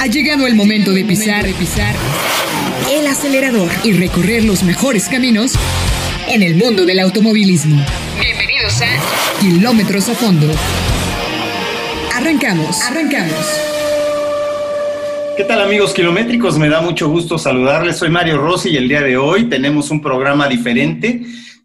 Ha llegado el momento de pisar, de pisar el acelerador y recorrer los mejores caminos en el mundo del automovilismo. Bienvenidos a Kilómetros a Fondo. Arrancamos, arrancamos. ¿Qué tal amigos kilométricos? Me da mucho gusto saludarles. Soy Mario Rossi y el día de hoy tenemos un programa diferente,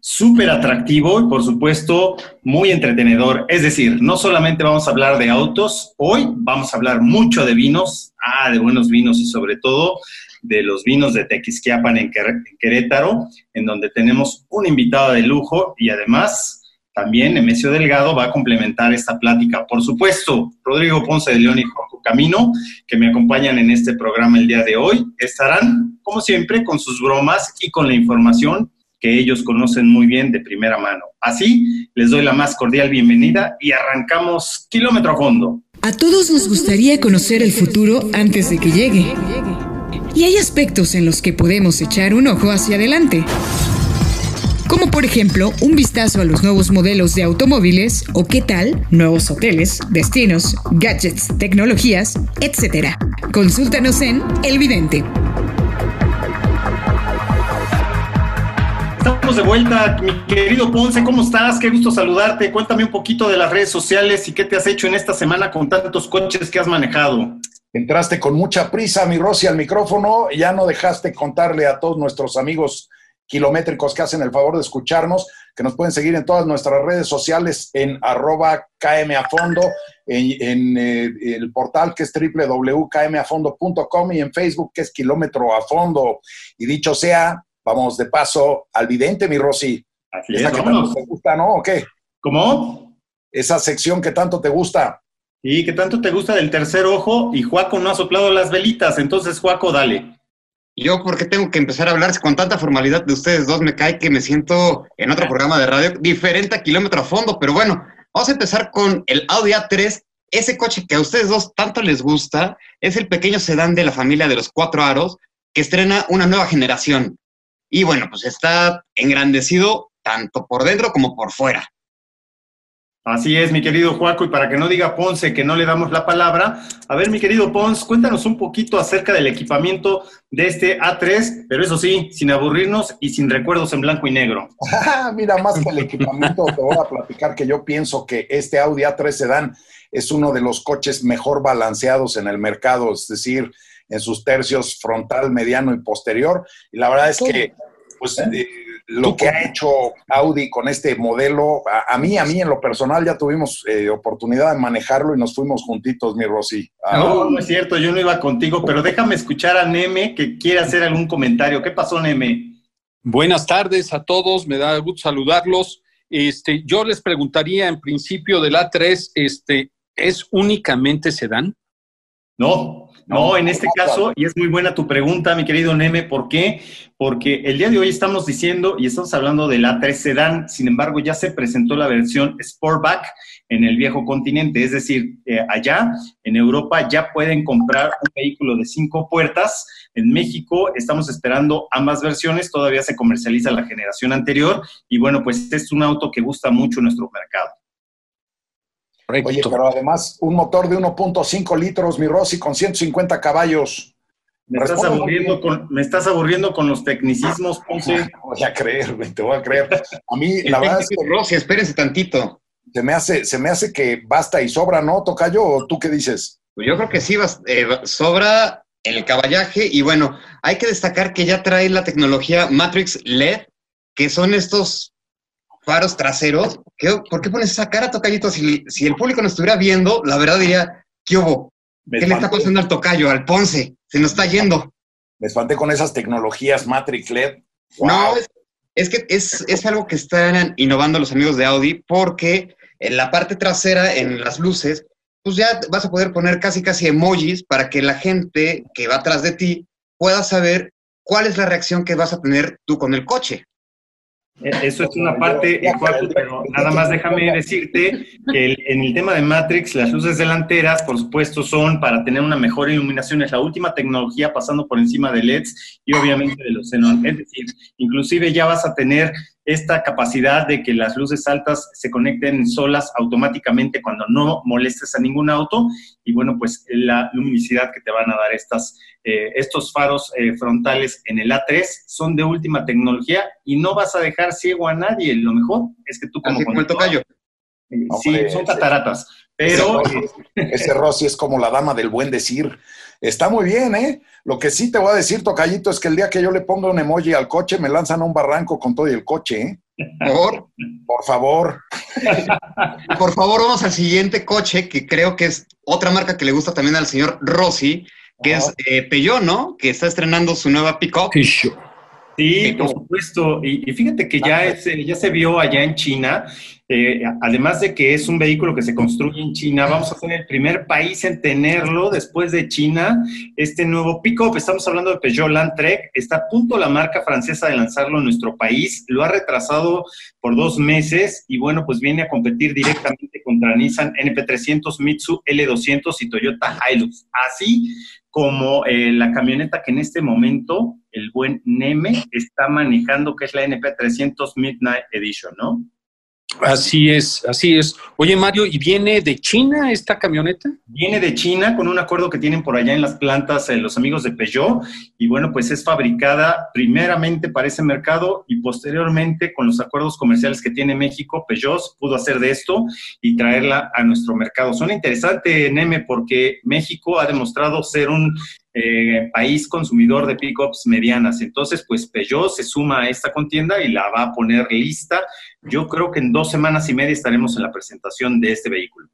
súper atractivo y por supuesto muy entretenedor. Es decir, no solamente vamos a hablar de autos, hoy vamos a hablar mucho de vinos, ah, de buenos vinos y sobre todo de los vinos de Tequisquiapan en Querétaro, en donde tenemos un invitado de lujo y además también Nemesio Delgado va a complementar esta plática. Por supuesto, Rodrigo Ponce de León y Juan Camino, que me acompañan en este programa el día de hoy, estarán, como siempre, con sus bromas y con la información que ellos conocen muy bien de primera mano. Así, les doy la más cordial bienvenida y arrancamos kilómetro a fondo. A todos nos gustaría conocer el futuro antes de que llegue. Y hay aspectos en los que podemos echar un ojo hacia adelante como por ejemplo un vistazo a los nuevos modelos de automóviles o qué tal nuevos hoteles, destinos, gadgets, tecnologías, etc. Consúltanos en El Vidente. Estamos de vuelta, mi querido Ponce, ¿cómo estás? Qué gusto saludarte. Cuéntame un poquito de las redes sociales y qué te has hecho en esta semana con tantos coches que has manejado. Entraste con mucha prisa, mi Rosy, al micrófono, ya no dejaste contarle a todos nuestros amigos kilométricos que hacen el favor de escucharnos, que nos pueden seguir en todas nuestras redes sociales en arroba kmafondo, en, en eh, el portal que es www.kmafondo.com y en Facebook que es kilómetro a fondo. Y dicho sea, vamos de paso al vidente, mi Rosy. Así Esa que tanto te gusta, ¿no? ¿O qué? ¿Cómo? Esa sección que tanto te gusta. Y que tanto te gusta del tercer ojo y Juaco no ha soplado las velitas, entonces Juaco, dale. Yo, porque tengo que empezar a hablar con tanta formalidad de ustedes dos? Me cae que me siento en otro programa de radio diferente a kilómetro a fondo, pero bueno, vamos a empezar con el Audi A3. Ese coche que a ustedes dos tanto les gusta es el pequeño sedán de la familia de los cuatro aros que estrena una nueva generación. Y bueno, pues está engrandecido tanto por dentro como por fuera. Así es, mi querido Juaco, y para que no diga Ponce que no le damos la palabra, a ver, mi querido Ponce, cuéntanos un poquito acerca del equipamiento de este A3, pero eso sí, sin aburrirnos y sin recuerdos en blanco y negro. Mira, más que el equipamiento, te voy a platicar que yo pienso que este Audi A3 Sedan es uno de los coches mejor balanceados en el mercado, es decir, en sus tercios frontal, mediano y posterior. Y la verdad es que, pues, eh, lo que ha hecho Audi con este modelo, a, mí, a mí en lo personal ya tuvimos eh, oportunidad de manejarlo y nos fuimos juntitos, mi Rosy. Ah, no, no es cierto, yo no iba contigo, pero déjame escuchar a Neme que quiere hacer algún comentario. ¿Qué pasó, Neme? Buenas tardes a todos, me da gusto saludarlos. Este, yo les preguntaría en principio del A3, este, ¿es únicamente sedán? No, no, en este caso, y es muy buena tu pregunta, mi querido Neme, ¿por qué? Porque el día de hoy estamos diciendo y estamos hablando del A3 Sedan, sin embargo, ya se presentó la versión Sportback en el viejo continente, es decir, eh, allá en Europa ya pueden comprar un vehículo de cinco puertas. En México estamos esperando ambas versiones, todavía se comercializa la generación anterior y bueno, pues es un auto que gusta mucho en nuestro mercado. Oye, pero además un motor de 1.5 litros, mi Rossi, con 150 caballos. Me estás, aburriendo con, me estás aburriendo con los tecnicismos, Ponce. voy a creer, te voy a creer. A mí, la verdad es que... Rossi, espérense tantito. Se me, hace, se me hace que basta y sobra, ¿no, Tocayo? ¿O tú qué dices? Pues yo creo que sí, eh, sobra el caballaje y bueno, hay que destacar que ya trae la tecnología Matrix LED, que son estos faros traseros. ¿Por qué pones esa cara, Tocayito? Si, el público nos estuviera viendo, la verdad diría, ¿qué hubo? ¿Qué le está pasando al Tocayo, al Ponce? Se nos está yendo. Me espanté con esas tecnologías Matrix LED. No, es, que es, es, algo que están innovando los amigos de Audi porque en la parte trasera, en las luces, pues ya vas a poder poner casi casi emojis para que la gente que va atrás de ti pueda saber cuál es la reacción que vas a tener tú con el coche. Eh, eso es una parte, pero nada más déjame decirte que en el tema de Matrix, las luces delanteras, por supuesto, son para tener una mejor iluminación. Es la última tecnología pasando por encima de LEDs y obviamente de los xenon. Es decir, inclusive ya vas a tener esta capacidad de que las luces altas se conecten solas automáticamente cuando no molestes a ningún auto y bueno, pues la luminosidad que te van a dar estas, eh, estos faros eh, frontales en el A3 son de última tecnología y no vas a dejar ciego a nadie. Lo mejor es que tú como... como el tocayo. Sí, son cataratas. Pero. Ese Rossi, es como la dama del buen decir. Está muy bien, ¿eh? Lo que sí te voy a decir, Tocayito, es que el día que yo le ponga un emoji al coche, me lanzan a un barranco con todo y el coche, ¿eh? Por, por favor. Por favor, vamos al siguiente coche, que creo que es otra marca que le gusta también al señor Rossi, que es eh, Peugeot, ¿no? Que está estrenando su nueva pick-up. Sí, por supuesto. Y, fíjate que ya, es, ya se vio allá en China eh, además de que es un vehículo que se construye en China, vamos a ser el primer país en tenerlo después de China. Este nuevo pick-up, estamos hablando de Peugeot Landtrek, está a punto la marca francesa de lanzarlo en nuestro país. Lo ha retrasado por dos meses y bueno, pues viene a competir directamente contra Nissan NP300, Mitsu L200 y Toyota Hilux. Así como eh, la camioneta que en este momento el buen Neme está manejando, que es la NP300 Midnight Edition, ¿no? Así es, así es. Oye, Mario, ¿y viene de China esta camioneta? Viene de China con un acuerdo que tienen por allá en las plantas eh, los amigos de Peugeot y bueno, pues es fabricada primeramente para ese mercado y posteriormente con los acuerdos comerciales que tiene México, Peugeot pudo hacer de esto y traerla a nuestro mercado. Suena interesante, Neme, porque México ha demostrado ser un eh, país consumidor de pickups medianas. Entonces, pues Peugeot se suma a esta contienda y la va a poner lista. Yo creo que en dos semanas y media estaremos en la presentación de este vehículo.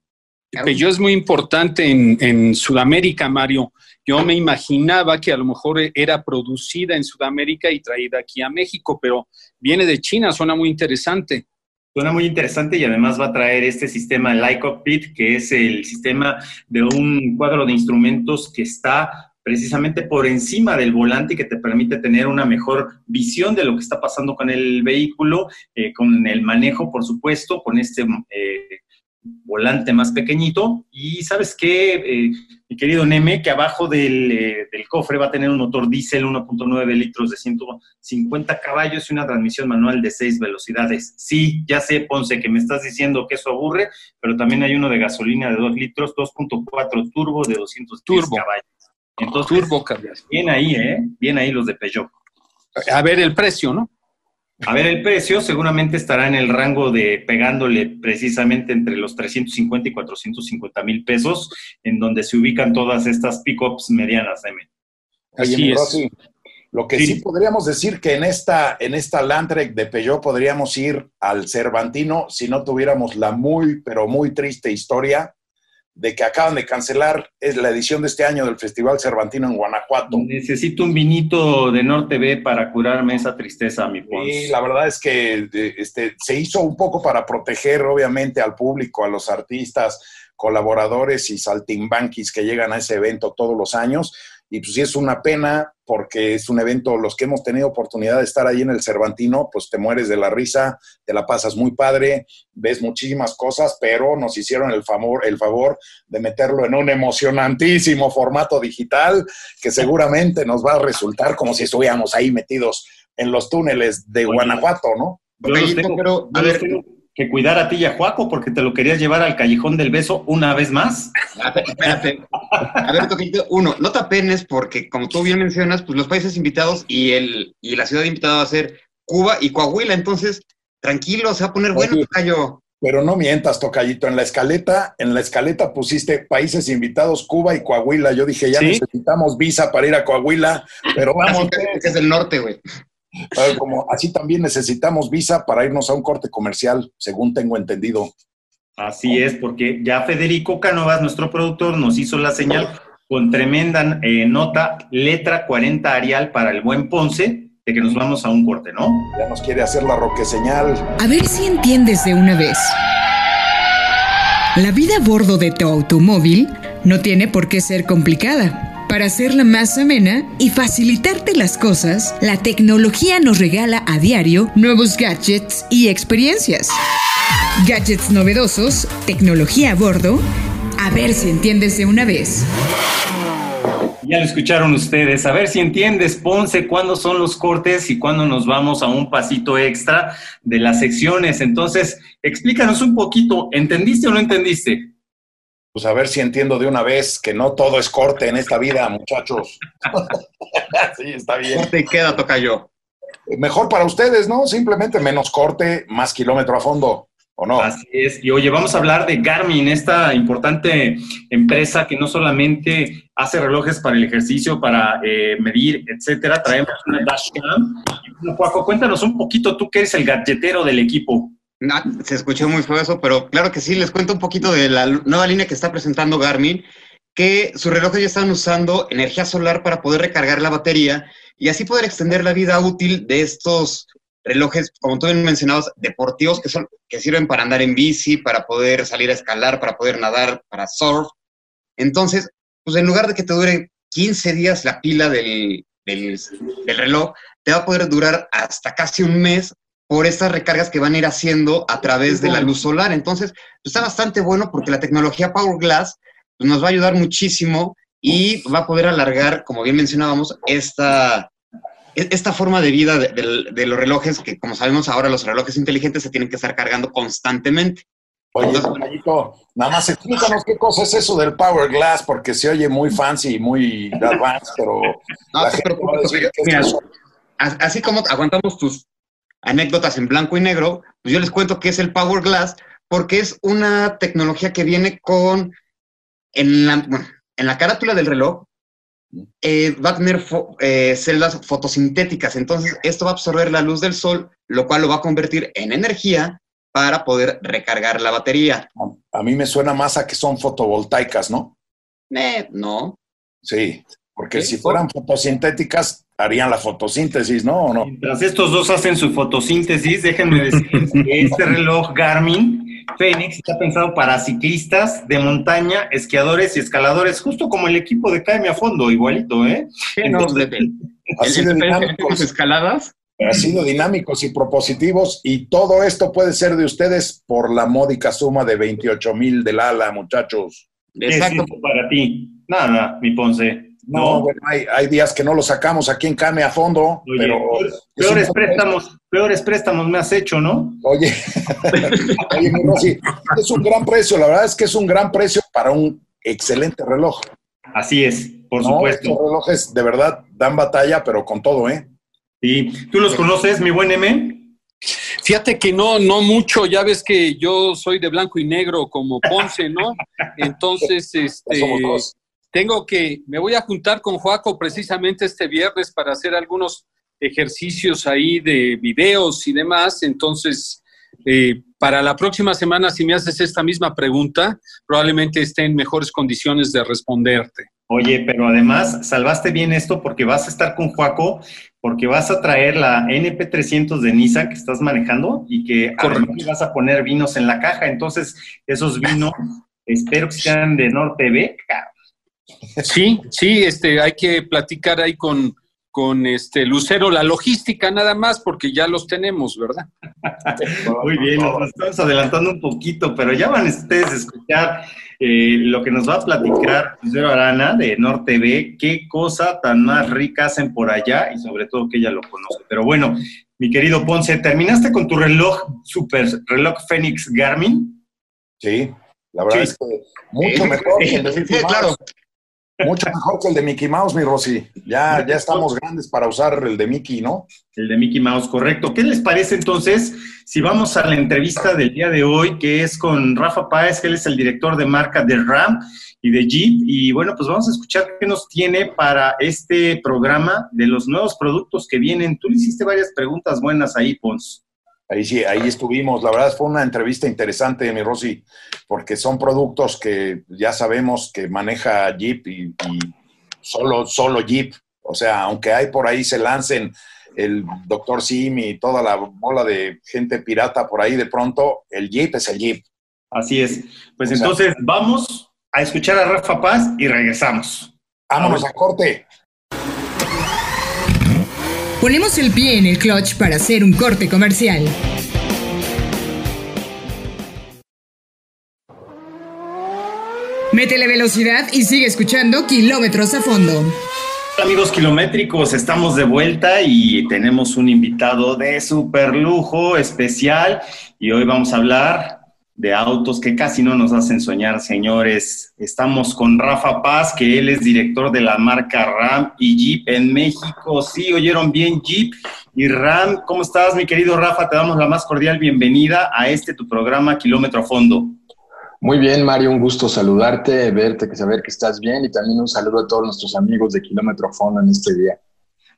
Peugeot es muy importante en, en Sudamérica, Mario. Yo me imaginaba que a lo mejor era producida en Sudamérica y traída aquí a México, pero viene de China, suena muy interesante. Suena muy interesante y además va a traer este sistema Light Cockpit, que es el sistema de un cuadro de instrumentos que está precisamente por encima del volante y que te permite tener una mejor visión de lo que está pasando con el vehículo, eh, con el manejo, por supuesto, con este eh, volante más pequeñito. Y sabes qué, eh, mi querido Neme, que abajo del, del, cofre va a tener un motor diésel 1.9 litros de 150 caballos y una transmisión manual de 6 velocidades. Sí, ya sé, Ponce, que me estás diciendo que eso aburre, pero también hay uno de gasolina de 2 litros, 2.4 turbo de 210 turbo. caballos. Entonces, Turbo bien ahí, ¿eh? Bien ahí los de Peugeot. A ver el precio, ¿no? A ver, el precio seguramente estará en el rango de pegándole precisamente entre los 350 y 450 mil pesos, en donde se ubican todas estas pickups medianas, Deme. Así es. lo que sí. podríamos decir que en esta, en esta Landtrek de Peugeot podríamos ir al Cervantino si no tuviéramos la muy, pero muy triste historia de que acaban de cancelar es la edición de este año del Festival Cervantino en Guanajuato. Necesito un vinito de Norte B para curarme esa tristeza, mi Y la verdad es que este, se hizo un poco para proteger, obviamente, al público, a los artistas, colaboradores y saltimbanquis que llegan a ese evento todos los años. Y pues sí es una pena porque es un evento, los que hemos tenido oportunidad de estar ahí en el Cervantino, pues te mueres de la risa, te la pasas muy padre, ves muchísimas cosas, pero nos hicieron el favor, el favor de meterlo en un emocionantísimo formato digital que seguramente nos va a resultar como si estuviéramos ahí metidos en los túneles de Guanajuato, ¿no? pero, a ver, que cuidar a ti y a Juaco porque te lo querías llevar al callejón del beso una vez más. Espérate. A ver, uno, no te apenes porque, como tú bien mencionas, pues los países invitados y, el, y la ciudad invitada va a ser Cuba y Coahuila. Entonces, tranquilo, se va a poner bueno, Tocayo. Pero no mientas, Tocayito. En la escaleta, en la escaleta pusiste países invitados, Cuba y Coahuila. Yo dije, ya necesitamos visa para ir a Coahuila, pero vamos. que es el norte, güey como así también necesitamos visa para irnos a un corte comercial, según tengo entendido. Así es, porque ya Federico Canovas, nuestro productor, nos hizo la señal con tremenda eh, nota, letra 40 Arial para el buen Ponce, de que nos vamos a un corte, ¿no? Ya nos quiere hacer la roque señal. A ver si entiendes de una vez. La vida a bordo de tu automóvil no tiene por qué ser complicada. Para hacerla más amena y facilitarte las cosas, la tecnología nos regala a diario nuevos gadgets y experiencias. Gadgets novedosos, tecnología a bordo. A ver si entiendes de una vez. Ya lo escucharon ustedes. A ver si entiendes, Ponce, cuándo son los cortes y cuándo nos vamos a un pasito extra de las secciones. Entonces, explícanos un poquito, ¿entendiste o no entendiste? Pues a ver si entiendo de una vez que no todo es corte en esta vida, muchachos. sí, está bien. Te queda, toca yo. Mejor para ustedes, ¿no? Simplemente menos corte, más kilómetro a fondo. ¿O no? Así es. Y oye, vamos a hablar de Garmin, esta importante empresa que no solamente hace relojes para el ejercicio, para eh, medir, etcétera. Traemos una dashcam. Bueno, Juaco, cuéntanos un poquito, tú que eres el galletero del equipo. Se escuchó muy feo eso, pero claro que sí, les cuento un poquito de la nueva línea que está presentando Garmin, que sus relojes ya están usando energía solar para poder recargar la batería y así poder extender la vida útil de estos relojes, como tú bien mencionabas, deportivos que, son, que sirven para andar en bici, para poder salir a escalar, para poder nadar, para surf. Entonces, pues en lugar de que te dure 15 días la pila del, del, reloj, te va a poder durar hasta casi un mes por estas recargas que van a ir haciendo a través de la luz solar. Entonces, pues está bastante bueno porque la tecnología Power Glass pues, nos va a ayudar muchísimo y va a poder alargar, como bien mencionábamos, esta, e-, esta forma de vida de, los relojes, que como sabemos ahora los relojes inteligentes se tienen que estar cargando constantemente. Oye, nada más explícanos qué cosa es eso del Power Glass, porque se oye muy fancy y muy advanced, pero, así como aguantamos tus anécdotas en blanco y negro, pues yo les cuento qué es el Power Glass, porque es una tecnología que viene con, en la, en la carátula del reloj, eh, va a tener eh, celdas fotosintéticas, entonces esto va a absorber la luz del sol, lo cual lo va a convertir en energía para poder recargar la batería. A mí me suena más a que son fotovoltaicas, ¿no? Eh, no. Sí, porque si fueran fotosintéticas, harían la fotosíntesis, ¿no? ¿O no? Mientras estos dos hacen su fotosíntesis, déjenme decir que este reloj Garmin Fénix está pensado para ciclistas de montaña, esquiadores y escaladores, justo como el equipo de Caime a Fondo, igualito, ¿eh? así de dinámicos, escaladas. Así de dinámicos y propositivos, y todo esto puede ser de ustedes por la módica suma de 28 mil del ala, muchachos. Exacto. para ti? Nada, mi Ponce. No, bueno, hay, días que no lo sacamos aquí en Came a fondo, pero... Peores préstamos, peores préstamos me has hecho, ¿no? Oye, oye Rosy, es un gran precio, la verdad es que es un gran precio para un excelente reloj. Así es, por supuesto. Estos relojes de verdad dan batalla, pero con todo, ¿eh? Sí. ¿Tú los conoces, mi buen M? Fíjate que no, no mucho, ya ves que yo soy de blanco y negro como Ponce, ¿no? Entonces, este, tengo que, me voy a juntar con Joaco precisamente este viernes para hacer algunos ejercicios ahí de videos y demás. Entonces, eh, para la próxima semana, si me haces esta misma pregunta, probablemente esté en mejores condiciones de responderte. Oye, pero además salvaste bien esto porque vas a estar con Joaco, porque vas a traer la NP300 de Nissan que estás manejando y que vas a poner vinos en la caja. Entonces, esos vinos espero que sean de Norte B, Sí, sí, este, hay que platicar ahí con, con este Lucero la logística nada más, porque ya los tenemos, ¿verdad? Muy bien, nos estamos adelantando un poquito, pero ya van ustedes a escuchar eh, lo que nos va a platicar Lucero Arana de Norte B, qué cosa tan más rica hacen por allá y sobre todo que ella lo conoce. Pero bueno, mi querido Ponce, ¿terminaste con tu reloj, super reloj Fénix Garmin? Sí, la verdad es que mucho mejor. sí, claro. Mucho mejor que el de Mickey Mouse, mi Rosy. Ya, ya estamos grandes para usar el de Mickey, ¿no? El de Mickey Mouse, correcto. ¿Qué les parece entonces si vamos a la entrevista del día de hoy, que es con Rafa Páez, que él es el director de marca de RAM y de Jeep? Y bueno, pues vamos a escuchar qué nos tiene para este programa de los nuevos productos que vienen. Tú le hiciste varias preguntas buenas ahí, Pons. Ahí sí, ahí estuvimos. La verdad fue una entrevista interesante, mi Rosy, porque son productos que ya sabemos que maneja Jeep y, solo, solo Jeep. O sea, aunque hay por ahí se lancen el Dr. Sim y toda la bola de gente pirata por ahí de pronto, el Jeep es el Jeep. Así es. Pues entonces vamos a escuchar a Rafa Paz y regresamos. Vámonos a corte. Ponemos el pie en el clutch para hacer un corte comercial. Métele velocidad y sigue escuchando kilómetros a fondo. Amigos kilométricos, estamos de vuelta y tenemos un invitado de super lujo especial y hoy vamos a hablar de autos que casi no nos hacen soñar, señores. Estamos con Rafa Paz, que él es director de la marca RAM y Jeep en México. Sí, oyeron bien Jeep y RAM. ¿Cómo estás, mi querido Rafa? Te damos la más cordial bienvenida a este tu programa Kilómetro Fondo. Muy bien, Mario, un gusto saludarte, verte, saber que estás bien y también un saludo a todos nuestros amigos de Kilómetro Fondo en este día.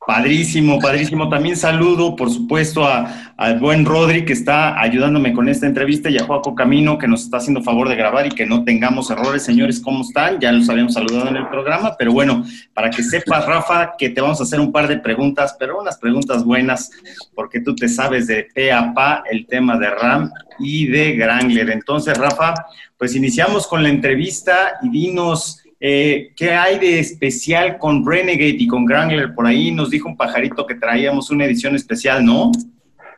Padrísimo, padrísimo. También saludo, por supuesto, al buen Rodri que está ayudándome con esta entrevista y a Joaco Camino que nos está haciendo favor de grabar y que no tengamos errores. Señores, ¿cómo están? Ya los habíamos saludado en el programa, pero bueno, para que sepas, Rafa, que te vamos a hacer un par de preguntas, pero unas preguntas buenas, porque tú te sabes de pe a pa el tema de RAM y de Grangler. Entonces, Rafa, pues iniciamos con la entrevista y dinos eh, ¿Qué hay de especial con Renegade y con Grangler? Por ahí nos dijo un pajarito que traíamos una edición especial, ¿no?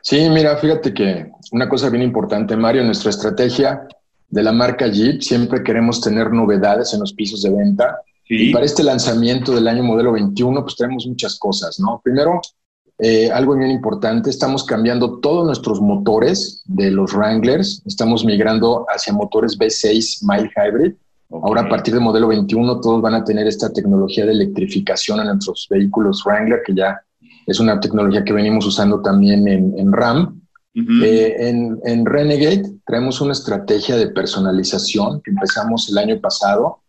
Sí, mira, fíjate que una cosa bien importante, Mario, nuestra estrategia de la marca Jeep, siempre queremos tener novedades en los pisos de venta. Y para este lanzamiento del año modelo 21, pues tenemos muchas cosas, ¿no? Primero, eh, algo bien importante, estamos cambiando todos nuestros motores de los Wranglers, estamos migrando hacia motores V6 Mild Hybrid Ahora a partir del modelo 21 todos van a tener esta tecnología de electrificación en nuestros vehículos Wrangler, que ya es una tecnología que venimos usando también en, RAM. Eh, en, Renegade traemos una estrategia de personalización que empezamos el año pasado,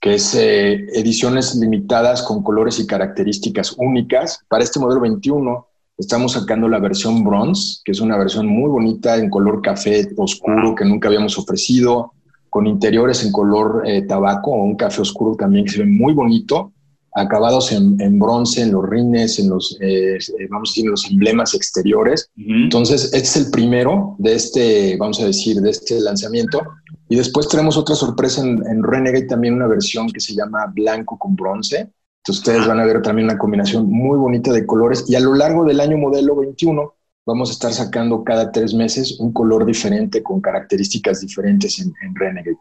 que es eh, ediciones limitadas con colores y características únicas. Para este modelo 21 estamos sacando la versión bronze, que es una versión muy bonita en color café oscuro que nunca habíamos ofrecido con interiores en color eh, tabaco o un café oscuro también que se ve muy bonito, acabados en, bronce, en los rines, en los, eh, eh, vamos a decir, los emblemas exteriores. Entonces, este es el primero de este, vamos a decir, de este lanzamiento. Y después tenemos otra sorpresa en, en Renegade, también una versión que se llama blanco con bronce. Entonces, ustedes van a ver también una combinación muy bonita de colores. Y a lo largo del año modelo 21 vamos a estar sacando cada tres meses un color diferente con características diferentes en, Renegade.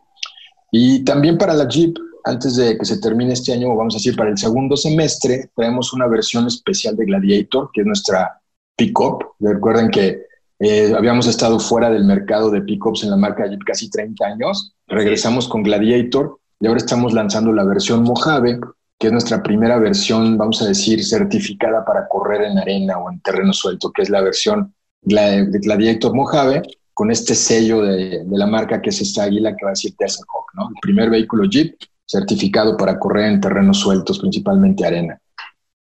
Y también para la Jeep, antes de que se termine este año, vamos a decir para el segundo semestre, traemos una versión especial de Gladiator, que es nuestra pickup. Recuerden que eh, habíamos estado fuera del mercado de pickups en la marca Jeep casi 30 años. Regresamos con Gladiator y ahora estamos lanzando la versión Mojave, que es nuestra primera versión, vamos a decir, certificada para correr en arena o en terreno suelto, que es la versión de Gladiator Mojave, con este sello de, la marca que es esta águila que va a decir Desert Hawk, ¿no? El primer vehículo Jeep certificado para correr en terrenos sueltos, principalmente arena.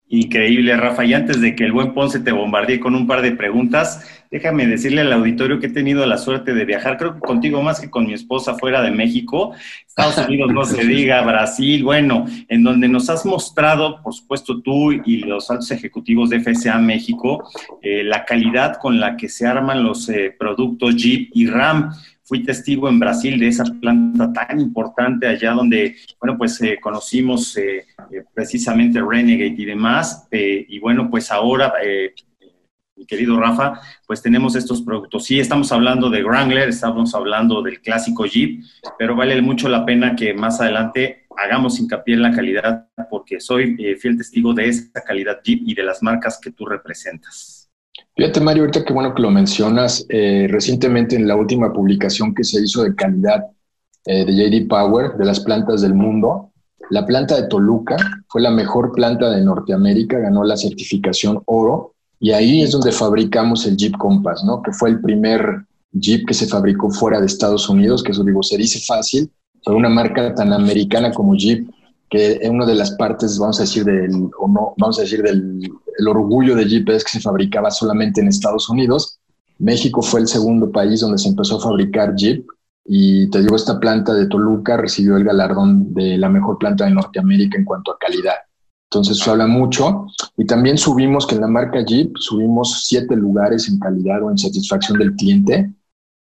Increíble, Rafa. Y antes de que el buen Ponce te bombardee con un par de preguntas, déjame decirle al auditorio que he tenido la suerte de viajar, creo que contigo más que con mi esposa fuera de México, Estados Unidos no se diga, Brasil, bueno, en donde nos has mostrado, por supuesto tú y los altos ejecutivos de FSA México, eh, la calidad con la que se arman los eh, productos Jeep y RAM fui testigo en Brasil de esa planta tan importante allá donde, bueno, pues eh, conocimos eh, eh, precisamente Renegade y demás. y bueno, pues ahora, mi querido Rafa, pues tenemos estos productos. Sí, estamos hablando de Wrangler, estamos hablando del clásico Jeep, pero vale mucho la pena que más adelante hagamos hincapié en la calidad porque soy fiel testigo de esa calidad Jeep y de las marcas que tú representas. Fíjate, Mario, ahorita que bueno que lo mencionas, eh, recientemente en la última publicación que se hizo de calidad eh, de JD Power de las plantas del mundo, la planta de Toluca fue la mejor planta de Norteamérica, ganó la certificación oro y ahí es donde fabricamos el Jeep Compass, ¿no? Que fue el primer Jeep que se fabricó fuera de Estados Unidos, que eso digo, se dice fácil, fue una marca tan americana como Jeep que es una de las partes, vamos a decir, del, o no, vamos a decir, del el orgullo de Jeep es que se fabricaba solamente en Estados Unidos. México fue el segundo país donde se empezó a fabricar Jeep y te digo, esta planta de Toluca recibió el galardón de la mejor planta de Norteamérica en cuanto a calidad. Entonces eso habla mucho. Y también subimos que en la marca Jeep subimos siete lugares en calidad o en satisfacción del cliente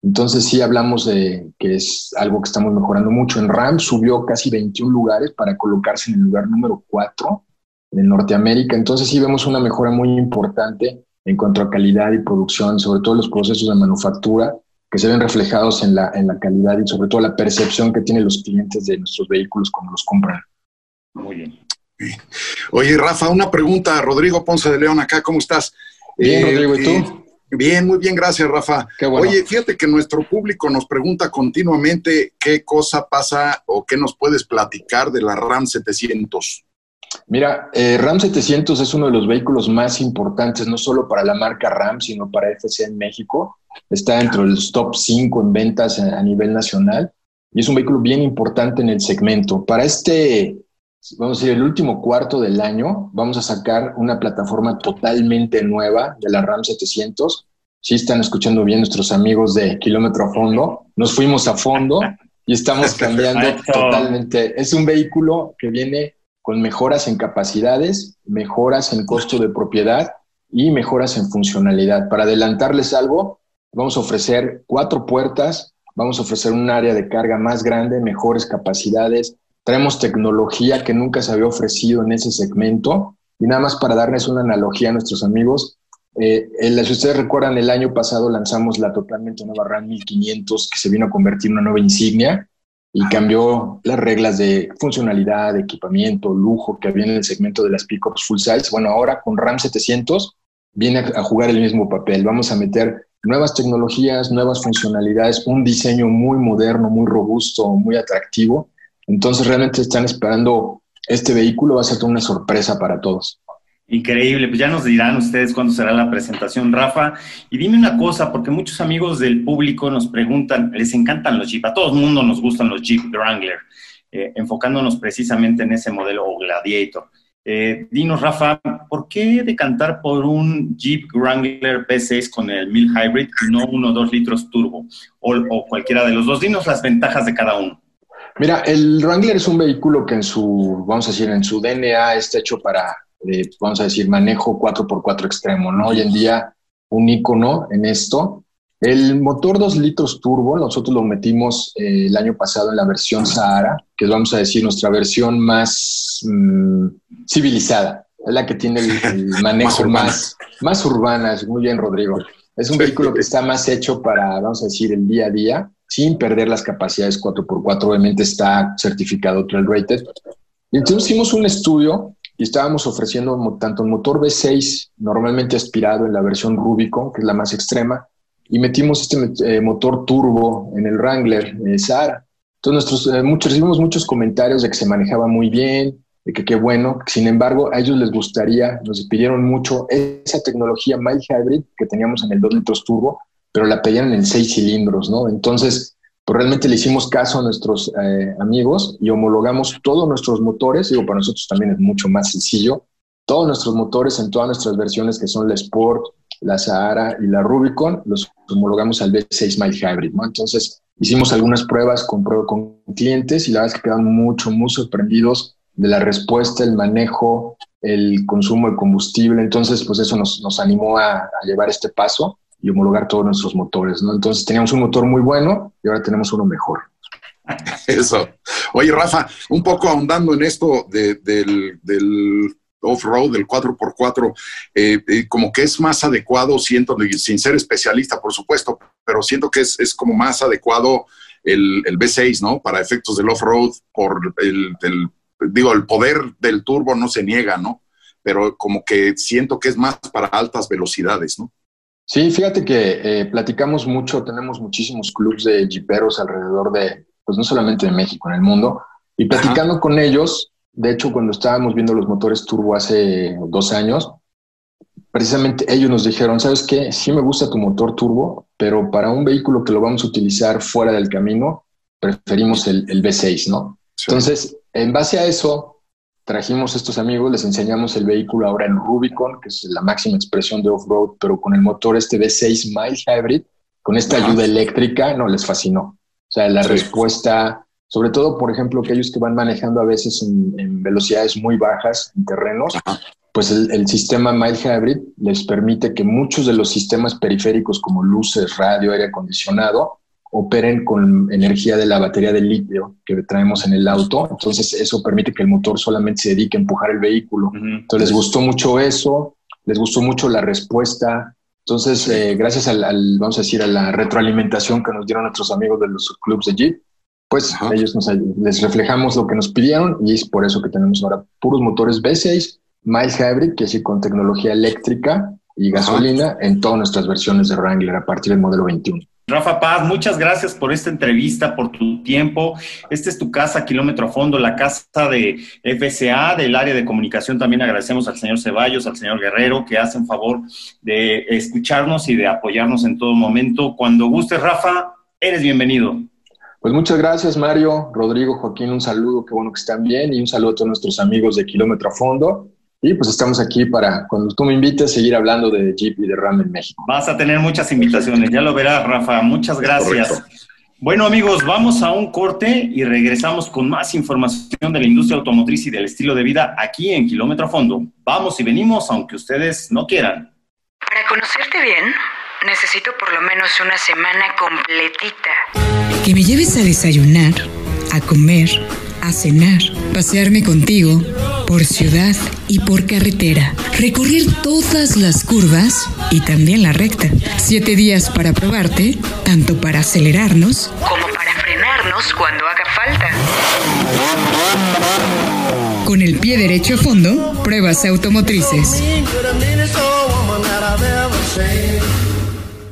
entonces sí hablamos de que es algo que estamos mejorando mucho. En RAM subió casi 21 lugares para colocarse en el lugar número 4 en Norteamérica. Entonces sí vemos una mejora muy importante en cuanto a calidad y producción, sobre todo los procesos de manufactura. que se ven reflejados en la, en la calidad y sobre todo la percepción que tienen los clientes de nuestros vehículos cuando los compran. Muy bien. Oye, Rafa, una pregunta. Rodrigo Ponce de León, acá, ¿cómo estás? Bien, Rodrigo, ¿y tú? Eh, Bien, muy bien, gracias, Rafa. Oye, fíjate que nuestro público nos pregunta continuamente qué cosa pasa o qué nos puedes platicar de la RAM 700. Mira, eh, RAM 700 es uno de los vehículos más importantes, no solo para la marca RAM, sino para FC en México. Está dentro del top 5 en ventas a nivel nacional y es un vehículo bien importante en el segmento. Para este vamos a decir, el último cuarto del año, vamos a sacar una plataforma totalmente nueva de la RAM 700. Si están escuchando bien nuestros amigos de Kilómetro a Fondo, nos fuimos a fondo y estamos cambiando totalmente. Es un vehículo que viene con mejoras en capacidades, mejoras en costo de propiedad y mejoras en funcionalidad. Para adelantarles algo, vamos a ofrecer cuatro puertas, vamos a ofrecer un área de carga más grande, mejores capacidades, Traemos tecnología que nunca se había ofrecido en ese segmento. Y nada más para darles una analogía a nuestros amigos, eh, si ustedes recuerdan, el año pasado lanzamos la totalmente nueva RAM 1500 que se vino a convertir en una nueva insignia y cambió las reglas de funcionalidad, de equipamiento, lujo que había en el segmento de las pickups full size. Bueno, ahora con RAM 700 viene a jugar el mismo papel. Vamos a meter nuevas tecnologías, nuevas funcionalidades, un diseño muy moderno, muy robusto, muy atractivo entonces realmente están esperando este vehículo, va a ser una sorpresa para todos. Increíble, pues ya nos dirán ustedes cuándo será la presentación, Rafa. Y dime una cosa, porque muchos amigos del público nos preguntan, les encantan los Jeep, a todo el mundo nos gustan los Jeep Wrangler, eh, enfocándonos precisamente en ese modelo o Gladiator. Eh, dinos, Rafa, ¿por qué decantar por un Jeep Wrangler V6 con el 1000 Hybrid y no uno 2 litros turbo o, o cualquiera de los dos? Dinos las ventajas de cada uno. Mira, el Wrangler es un vehículo que en su, vamos a decir, en su DNA está hecho para, eh, vamos a decir, manejo 4x4 extremo, ¿no? Hoy en día, un icono en esto. El motor 2 litros turbo, nosotros lo metimos eh, el año pasado en la versión Sahara, que es, vamos a decir, nuestra versión más mm, civilizada. Es la que tiene el, manejo más, más, urbana. Muy bien, Rodrigo. Es un vehículo que está más hecho para, vamos a decir, el día a día sin perder las capacidades 4x4. Obviamente está certificado Trail Rated. Y entonces hicimos un estudio y estábamos ofreciendo tanto un motor V6 normalmente aspirado en la versión Rubicon, que es la más extrema, y metimos este eh, motor turbo en el Wrangler eh, Sahara. Entonces nuestros, eh, muchos, recibimos muchos comentarios de que se manejaba muy bien, de que qué bueno. Sin embargo, a ellos les gustaría, nos pidieron mucho esa tecnología mild hybrid que teníamos en el 2 litros turbo, pero la pedían en seis cilindros, ¿no? Entonces, pues realmente le hicimos caso a nuestros eh, amigos y homologamos todos nuestros motores. Digo, para nosotros también es mucho más sencillo. Todos nuestros motores en todas nuestras versiones, que son la Sport, la Sahara y la Rubicon, los homologamos al V6 Mild Hybrid, ¿no? Entonces, hicimos algunas pruebas con, con clientes y la verdad es que quedan mucho, muy sorprendidos de la respuesta, el manejo, el consumo de combustible. Entonces, pues eso nos, nos animó a, a llevar este paso y homologar todos nuestros motores, ¿no? Entonces teníamos un motor muy bueno y ahora tenemos uno mejor. Eso. Oye, Rafa, un poco ahondando en esto del, off-road, del 4x4, eh, eh, como que es más adecuado, siento, sin ser especialista, por supuesto, pero siento que es, como más adecuado el, el, V6, ¿no? Para efectos del off-road, por el, digo, el poder del turbo no se niega, ¿no? Pero como que siento que es más para altas velocidades, ¿no? Sí, fíjate que eh, platicamos mucho, tenemos muchísimos clubs de jiperos alrededor de, pues no solamente de México, en el mundo, y platicando con ellos, de hecho, cuando estábamos viendo los motores turbo hace dos años, precisamente ellos nos dijeron, ¿sabes qué? Sí me gusta tu motor turbo, pero para un vehículo que lo vamos a utilizar fuera del camino, preferimos el, el V6, ¿no? Entonces, en base a eso, trajimos estos amigos, les enseñamos el vehículo ahora en Rubicon, que es la máxima expresión de off-road, pero con el motor este V6 Mild Hybrid, con esta ayuda eléctrica, no, les fascinó. O sea, la respuesta, sobre todo, por ejemplo, aquellos que van manejando a veces en, velocidades muy bajas en terrenos, pues el, sistema Mild Hybrid les permite que muchos de los sistemas periféricos como luces, radio, aire acondicionado, operen con energía de la batería de litio que traemos en el auto. Entonces eso permite que el motor solamente se dedique a empujar el vehículo. Entonces les gustó mucho eso, les gustó mucho la respuesta Entonces, eh, gracias al, vamos a decir, a la retroalimentación que nos dieron nuestros amigos de los clubs de Jeep, pues ellos nos, les reflejamos lo que nos pidieron y es por eso que tenemos ahora puros motores V6, mild hybrid, que sí con tecnología eléctrica y gasolina en todas nuestras versiones de Wrangler a partir del modelo 21. Rafa Paz, muchas gracias por esta entrevista, por tu tiempo. Esta es tu casa, kilómetro a fondo, la casa de FSA, del área de comunicación. También agradecemos al señor Ceballos, al señor Guerrero, que hacen favor de escucharnos y de apoyarnos en todo momento. Cuando gustes, Rafa, eres bienvenido. Pues muchas gracias, Mario, Rodrigo, Joaquín, un saludo, qué bueno que están bien, y un saludo a todos nuestros amigos de Kilómetro a Fondo. Y pues estamos aquí para, cuando tú me invites, seguir hablando de Jeep y de Ram en México. Vas a tener muchas invitaciones, ya lo verás, Rafa. Muchas gracias. Bueno, amigos, vamos a un corte y regresamos con más información de la industria automotriz y del estilo de vida aquí en Kilómetro Fondo. Vamos y venimos, aunque ustedes no quieran. Para conocerte bien, necesito por lo menos una semana completita. Que me lleves a desayunar, a comer a cenar, pasearme contigo por ciudad y por carretera, recorrer todas las curvas y también la recta. Siete días para probarte, tanto para acelerarnos como para frenarnos cuando haga falta. Con el pie derecho a fondo, pruebas automotrices.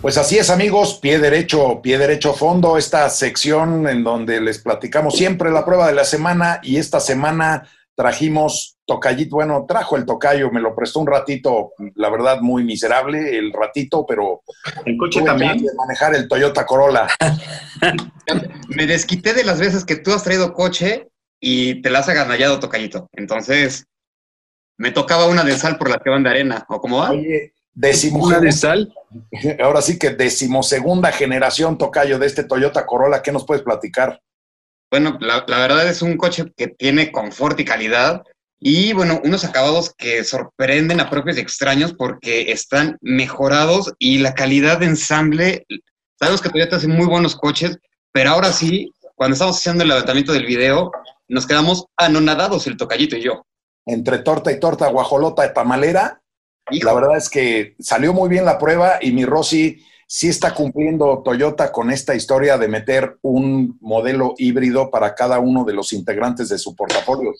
Pues así es, amigos, pie derecho, pie derecho fondo, esta sección en donde les platicamos siempre la prueba de la semana y esta semana trajimos tocallito, bueno, trajo el tocayo, me lo prestó un ratito, la verdad muy miserable el ratito, pero el coche también de manejar el Toyota Corolla. me desquité de las veces que tú has traído coche y te las has aganallado tocallito. Entonces, me tocaba una de sal por la que van de arena, ¿o cómo va? Oye, Decimos de sal? Ahora sí que decimosegunda generación, Tocayo, de este Toyota Corolla. ¿Qué nos puedes platicar? Bueno, la, verdad es un coche que tiene confort y calidad y, bueno, unos acabados que sorprenden a propios y extraños porque están mejorados y la calidad de ensamble, sabemos que Toyota hace muy buenos coches, pero ahora sí, cuando estamos haciendo el levantamiento del video, nos quedamos anonadados el tocallito y yo. Entre torta y torta, guajolota y tamalera, la verdad es que salió muy bien la prueba y mi Rossi sí está cumpliendo Toyota con esta historia de meter un modelo híbrido para cada uno de los integrantes de su portafolio.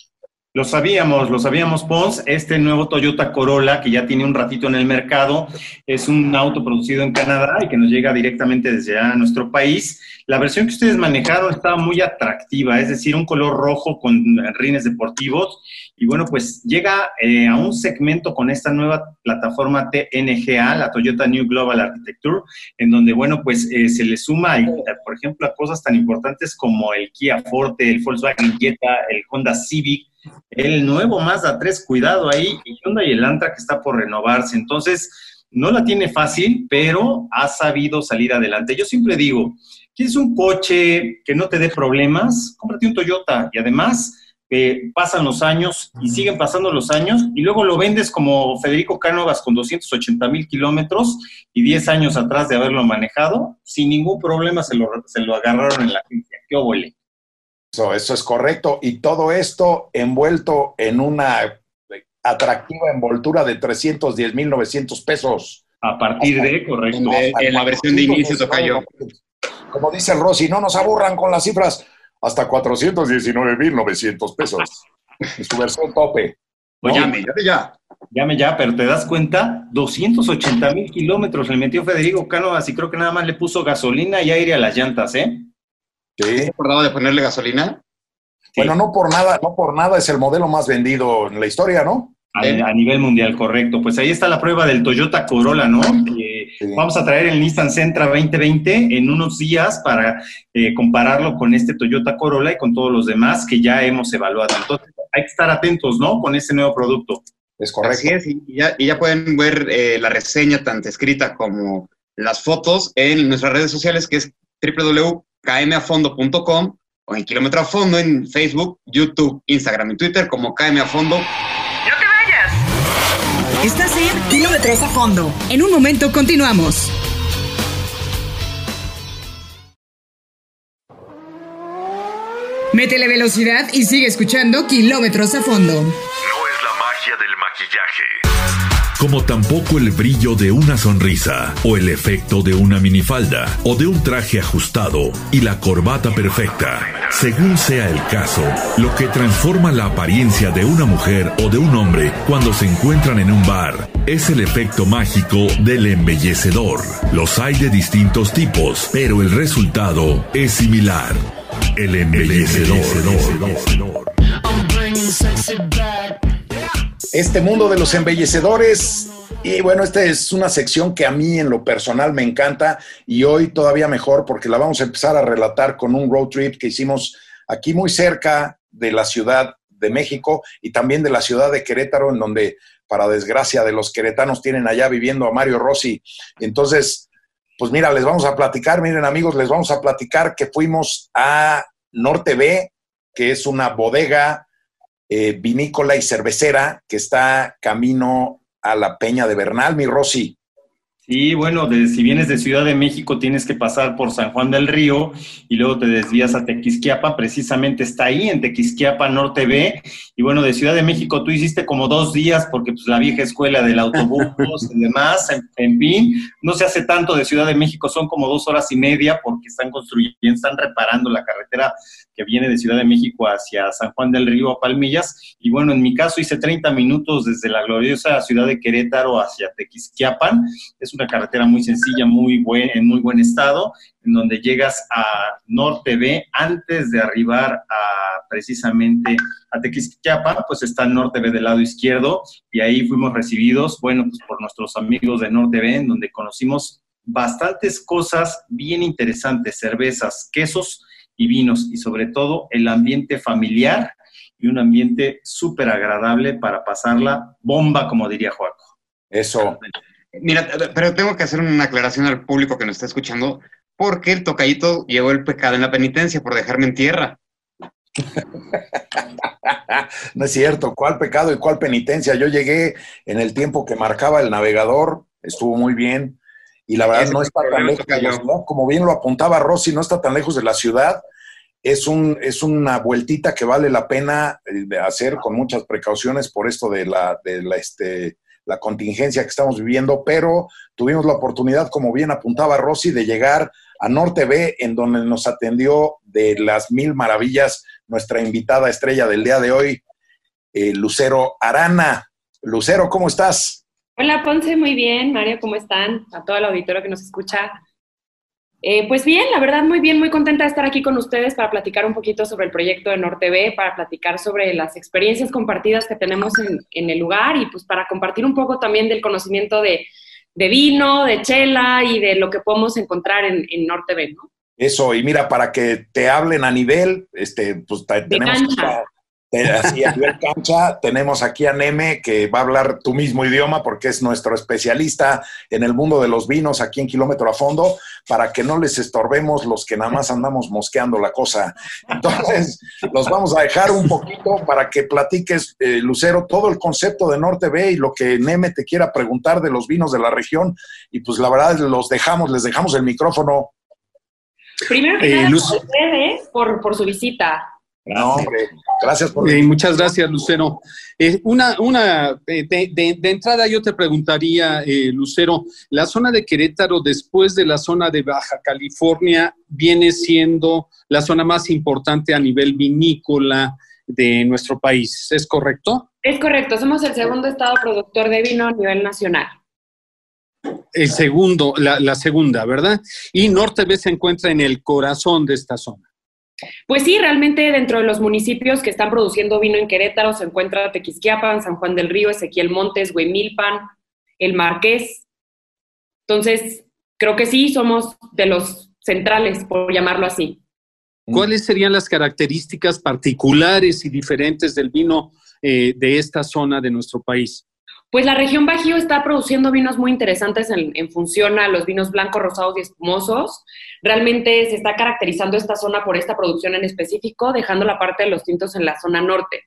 Lo sabíamos, lo sabíamos, Pons. Este nuevo Toyota Corolla, que ya tiene un ratito en el mercado, es un auto producido en Canadá y que nos llega directamente desde nuestro país. La versión que ustedes manejaron estaba muy atractiva, es decir, un color rojo con rines deportivos. Y bueno, pues llega eh, a un segmento con esta nueva plataforma TNGA, la Toyota New Global Architecture, en donde, bueno, pues eh, se le suma, por ejemplo, a cosas tan importantes como el Kia Forte, el Volkswagen Jetta, el Honda Civic, el nuevo Mazda 3, cuidado ahí, y Hyundai Elantra que está por renovarse. Entonces, no la tiene fácil, pero ha sabido salir adelante. Yo siempre digo, ¿quieres un coche que no te dé problemas? Cómprate un Toyota y además eh, pasan los años y siguen pasando los años y luego lo vendes como Federico Cánovas con 280 mil kilómetros y 10 años atrás de haberlo manejado, sin ningún problema se lo, se lo agarraron en la agencia. ¿Qué obole? Eso, eso es correcto. Y todo esto envuelto en una atractiva envoltura de 310 mil 900 pesos. A partir de, correcto. en la versión de inicio, Tocayo. Como dice el Rossi, no nos aburran con las cifras. Hasta 419 mil 900 pesos. Es su versión tope. Oye, llame, ya. Llame ya, pero te das cuenta, 280 mil kilómetros le metió Federico Cánovas y creo que nada más le puso gasolina y aire a las llantas, ¿eh? ¿Se acordaba de ponerle gasolina? Bueno, no por nada, no por nada es el modelo más vendido en la historia, ¿no? A, nivel mundial, correcto. Pues ahí está la prueba del Toyota Corolla, ¿no? Vamos a traer el Nissan Sentra 2020 en unos días para eh, compararlo con este Toyota Corolla y con todos los demás que ya hemos evaluado. Entonces, hay que estar atentos, ¿no? Con este nuevo producto. Es correcto. Así es, y ya, ya pueden ver eh, la reseña tanto escrita como las fotos en nuestras redes sociales, que es www kmafondo.com o en Kilómetro a Fondo en Facebook, YouTube, Instagram y Twitter como KM a Fondo. ¡No te vayas! Estás en Kilómetros a Fondo. En un momento continuamos. Métele velocidad y sigue escuchando Kilómetros a Fondo. No es la magia del maquillaje como tampoco el brillo de una sonrisa, o el efecto de una minifalda, o de un traje ajustado y la corbata perfecta. Según sea el caso, lo que transforma la apariencia de una mujer o de un hombre cuando se encuentran en un bar es el efecto mágico del embellecedor. Los hay de distintos tipos, pero el resultado es similar. El embellecedor. Este mundo de los embellecedores, y bueno, esta es una sección que a mí en lo personal me encanta y hoy todavía mejor porque la vamos a empezar a relatar con un road trip que hicimos aquí muy cerca de la Ciudad de México y también de la ciudad de Querétaro, en donde, para desgracia de los queretanos, tienen allá viviendo a Mario Rossi. Entonces, pues mira, les vamos a platicar, miren amigos, les vamos a platicar que fuimos a Norte B, que es una bodega eh, vinícola y cervecera que está camino a la Peña de Bernal, mi Rossi. Sí, bueno, si vienes de Ciudad de México tienes que pasar por San Juan del Río y luego te desvías a Tequisquiapa, precisamente está ahí en Tequisquiapa Norte B. Y bueno, de Ciudad de México tú hiciste como dos días porque pues la vieja escuela del autobús y demás, en, fin, no se hace tanto de Ciudad de México, son como dos horas y media porque están construyendo, están reparando la carretera viene de Ciudad de México hacia San Juan del Río a Palmillas. Y bueno, en mi caso hice 30 minutos desde la gloriosa ciudad de Querétaro hacia Tequisquiapan. Es una carretera muy sencilla, muy buen, en muy buen estado, en donde llegas a Norte B antes de arribar a precisamente a Tequisquiapan, pues está Norte B del lado izquierdo y ahí fuimos recibidos, bueno, pues por nuestros amigos de Norte B, en donde conocimos bastantes cosas bien interesantes, cervezas, quesos, y vinos y sobre todo el ambiente familiar y un ambiente súper agradable para pasarla bomba, como diría Joaco. Eso. Mira, pero tengo que hacer una aclaración al público que nos está escuchando, porque el tocayito llevó el pecado en la penitencia por dejarme en tierra. no es cierto, ¿cuál pecado y cuál penitencia? Yo llegué en el tiempo que marcaba el navegador, estuvo muy bien, y la verdad no está tan lejos ciudad, como bien lo apuntaba Rossi, no está tan lejos de la ciudad. Es, un, es una vueltita que vale la pena eh, hacer con muchas precauciones por esto de la, de la, este, la contingencia que estamos viviendo, pero tuvimos la oportunidad, como bien apuntaba Rossi, de llegar a Norte B, en donde nos atendió de las mil maravillas nuestra invitada estrella del día de hoy, eh, Lucero Arana. Lucero, ¿cómo estás? Hola Ponce, muy bien. Mario, ¿cómo están? A todo el auditorio que nos escucha. Eh, pues bien, la verdad, muy bien, muy contenta de estar aquí con ustedes para platicar un poquito sobre el proyecto de Norte B, para platicar sobre las experiencias compartidas que tenemos en, el lugar y pues para compartir un poco también del conocimiento de, vino, de chela y de lo que podemos encontrar en, Norte B, ¿no? Eso, y mira, para que te hablen a nivel, este, pues tenemos Así a nivel cancha, tenemos aquí a Neme que va a hablar tu mismo idioma porque es nuestro especialista en el mundo de los vinos aquí en Kilómetro a Fondo, para que no les estorbemos los que nada más andamos mosqueando la cosa. Entonces, los vamos a dejar un poquito para que platiques, eh, Lucero, todo el concepto de Norte B y lo que Neme te quiera preguntar de los vinos de la región. Y pues la verdad, los dejamos, les dejamos el micrófono. Primero que eh, nada, por, por su visita. No, hombre, gracias por... Eh, muchas gracias, Lucero. Eh, una, una eh, de, entrada yo te preguntaría, Lucero, la zona de Querétaro después de la zona de Baja California viene siendo la zona más importante a nivel vinícola de nuestro país, ¿es correcto? Es correcto, somos el segundo estado productor de vino a nivel nacional. El segundo, la, la segunda, ¿verdad? Y Norte B se encuentra en el corazón de esta zona. Pues sí, realmente dentro de los municipios que están produciendo vino en Querétaro se encuentra Tequisquiapan, San Juan del Río, Ezequiel Montes, Huemilpan, El Marqués. Entonces, creo que sí, somos de los centrales, por llamarlo así. ¿Cuáles serían las características particulares y diferentes del vino eh, de esta zona de nuestro país? Pues la región Bajío está produciendo vinos muy interesantes en, función a los vinos blancos, rosados y espumosos. Realmente se está caracterizando esta zona por esta producción en específico, dejando la parte de los tintos en la zona norte.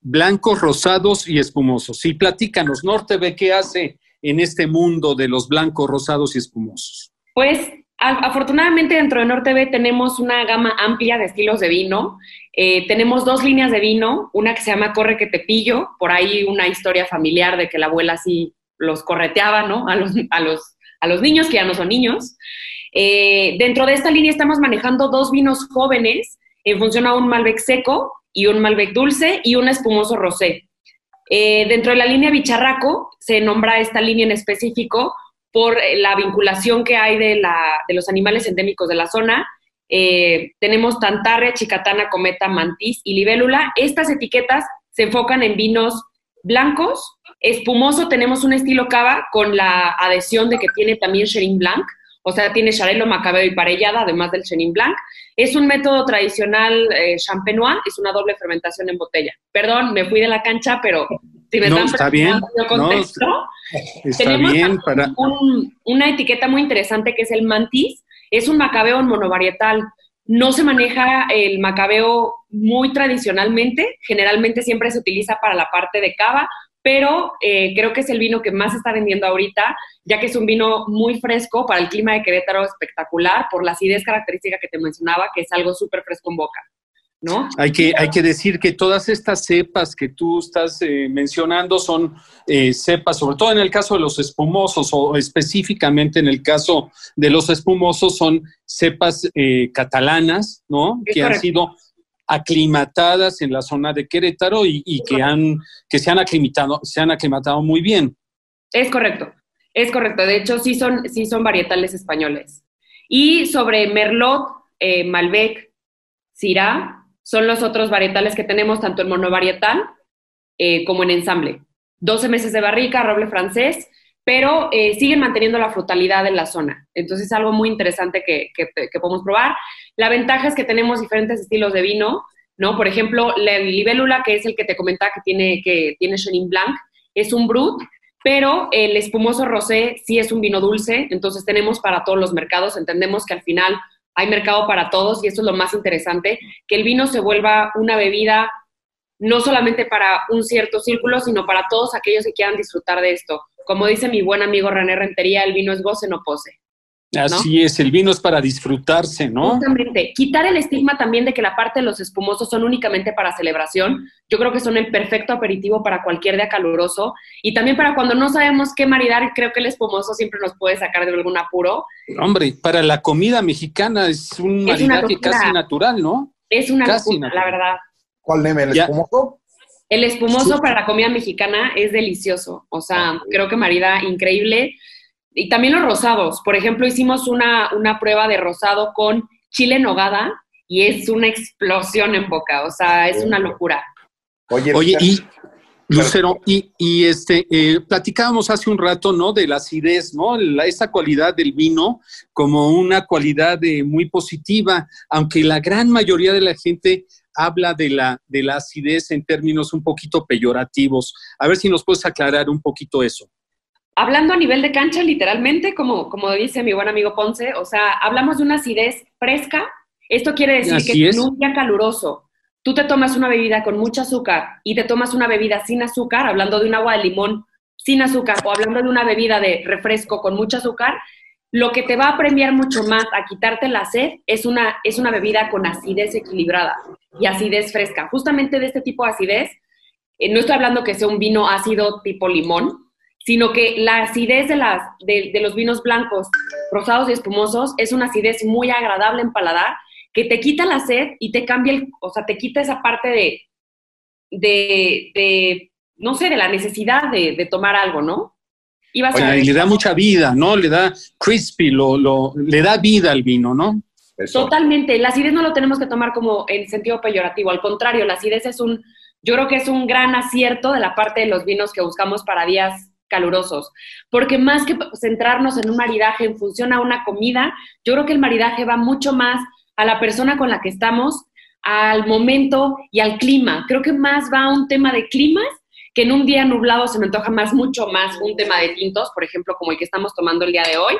Blancos, rosados y espumosos. Sí, platícanos, Norte ve qué hace en este mundo de los blancos, rosados y espumosos. Pues Afortunadamente dentro de Norte B tenemos una gama amplia de estilos de vino. Eh, tenemos dos líneas de vino, una que se llama Corre que te pillo, por ahí una historia familiar de que la abuela sí los correteaba, ¿no? A los, a los, a los niños que ya no son niños. Eh, dentro de esta línea estamos manejando dos vinos jóvenes en función a un Malbec seco y un Malbec dulce y un espumoso rosé. Eh, dentro de la línea Bicharraco se nombra esta línea en específico por la vinculación que hay de, la, de los animales endémicos de la zona. Eh, tenemos Tantarre, Chicatana, Cometa, Mantis y Libélula. Estas etiquetas se enfocan en vinos blancos. Espumoso tenemos un estilo cava con la adhesión de que tiene también Chenin Blanc, o sea, tiene Charelo, Macabeo y Parellada, además del Chenin Blanc. Es un método tradicional eh, champenois, es una doble fermentación en botella. Perdón, me fui de la cancha, pero si me no, está bien. Contexto, está bien para... una etiqueta muy interesante que es el Mantis. Es un macabeo monovarietal. No se maneja el macabeo muy tradicionalmente, generalmente siempre se utiliza para la parte de cava, pero eh, creo que es el vino que más se está vendiendo ahorita, ya que es un vino muy fresco para el clima de Querétaro, espectacular, por la acidez característica que te mencionaba, que es algo súper fresco en boca. ¿No? Hay que, hay que decir que todas estas cepas que tú estás eh, mencionando son eh, cepas, sobre todo en el caso de los espumosos o específicamente en el caso de los espumosos, son cepas catalanas, ¿no? que han sido aclimatadas en la zona de Querétaro y, que, han, que se, han aclimatado, aclimatado muy bien. Es correcto, es correcto. De hecho, sí son, sí son varietales españoles. Y sobre Merlot, eh, Malbec, Syrah, son los otros varietales que tenemos tanto en monovarietal eh, como en ensamble. 12 meses de barrica, roble francés, pero eh, siguen manteniendo la frutalidad en la zona. Entonces es algo muy interesante que, podemos probar. La ventaja es que tenemos diferentes estilos de vino, ¿no? Por ejemplo, la libélula, que es el que te comentaba que tiene, que tiene Chenin Blanc, es un brut, pero el espumoso rosé sí es un vino dulce, entonces tenemos para todos los mercados, entendemos que al final hay mercado para todos y eso es lo más interesante, que el vino se vuelva una bebida no solamente para un cierto círculo, sino para todos aquellos que quieran disfrutar de esto. Como dice mi buen amigo René Rentería, el vino es goce, no pose. Así es, el vino es para disfrutarse, ¿no? Justamente. Quitar el estigma también de que la parte de los espumosos son únicamente para celebración. Yo creo que son el perfecto aperitivo para cualquier día caluroso. Y también para cuando no sabemos qué maridar, creo que el espumoso siempre nos puede sacar de algún apuro. Hombre, para la comida mexicana es un maridaje casi natural, ¿no? Es una casi la verdad. ¿Cuál neme? ¿El espumoso? El espumoso para la comida mexicana es delicioso. O sea, creo que marida increíble. Y también los rosados. Por ejemplo, hicimos una, una prueba de rosado con chile nogada y es una explosión en boca. O sea, es una locura. Oye, Oye y Lucero, y, y este, eh, platicábamos hace un rato, ¿no? De la acidez, ¿no? La, esa cualidad del vino como una cualidad de, muy positiva, aunque la gran mayoría de la gente habla de la, de la acidez en términos un poquito peyorativos. A ver si nos puedes aclarar un poquito eso. Hablando a nivel de cancha, literalmente, como, como dice mi buen amigo Ponce, o sea, hablamos de una acidez fresca. Esto quiere decir que en un día caluroso tú te tomas una bebida con mucho azúcar y te tomas una bebida sin azúcar, hablando de un agua de limón sin azúcar o hablando de una bebida de refresco con mucho azúcar, lo que te va a premiar mucho más a quitarte la sed es una, es una bebida con acidez equilibrada y acidez fresca. Justamente de este tipo de acidez, eh, no estoy hablando que sea un vino ácido tipo limón, sino que la acidez de, las, de, los vinos blancos, rosados y espumosos es una acidez muy agradable en paladar que te quita la sed y te cambia, el, o sea, te quita esa parte de, de, no sé, de la necesidad de, tomar algo, ¿no? Y, le da mucha vida, ¿no? Le da crispy, lo, lo, le da vida al vino, ¿no? Totalmente. La acidez no lo tenemos que tomar como en sentido peyorativo. Al contrario, la acidez es un, yo creo que es un gran acierto de la parte de los vinos que buscamos para días calurosos. Porque más que centrarnos en un maridaje en función a una comida, yo creo que el maridaje va mucho más a la persona con la que estamos, al momento y al clima. Creo que más va a un tema de climas que en un día nublado se me antoja más, mucho más un tema de tintos, por ejemplo, como el que estamos tomando el día de hoy,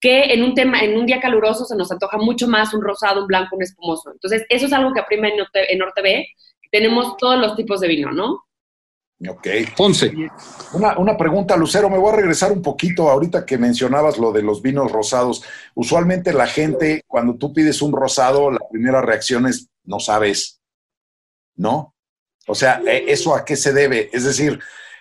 que en un, tema, en un día caluroso se nos antoja mucho más un rosado, un blanco, un espumoso. Entonces, eso es algo que aprima en Norte, en Norte B. Tenemos todos los tipos de vino, ¿no? Ok. Ponce. Una, una, pregunta, Lucero, me voy a regresar un poquito ahorita que mencionabas lo de los vinos rosados. Usualmente la gente, cuando tú pides un rosado, la primera reacción es, no sabes, ¿no? O sea, ¿e, ¿eso a qué se debe? Es decir,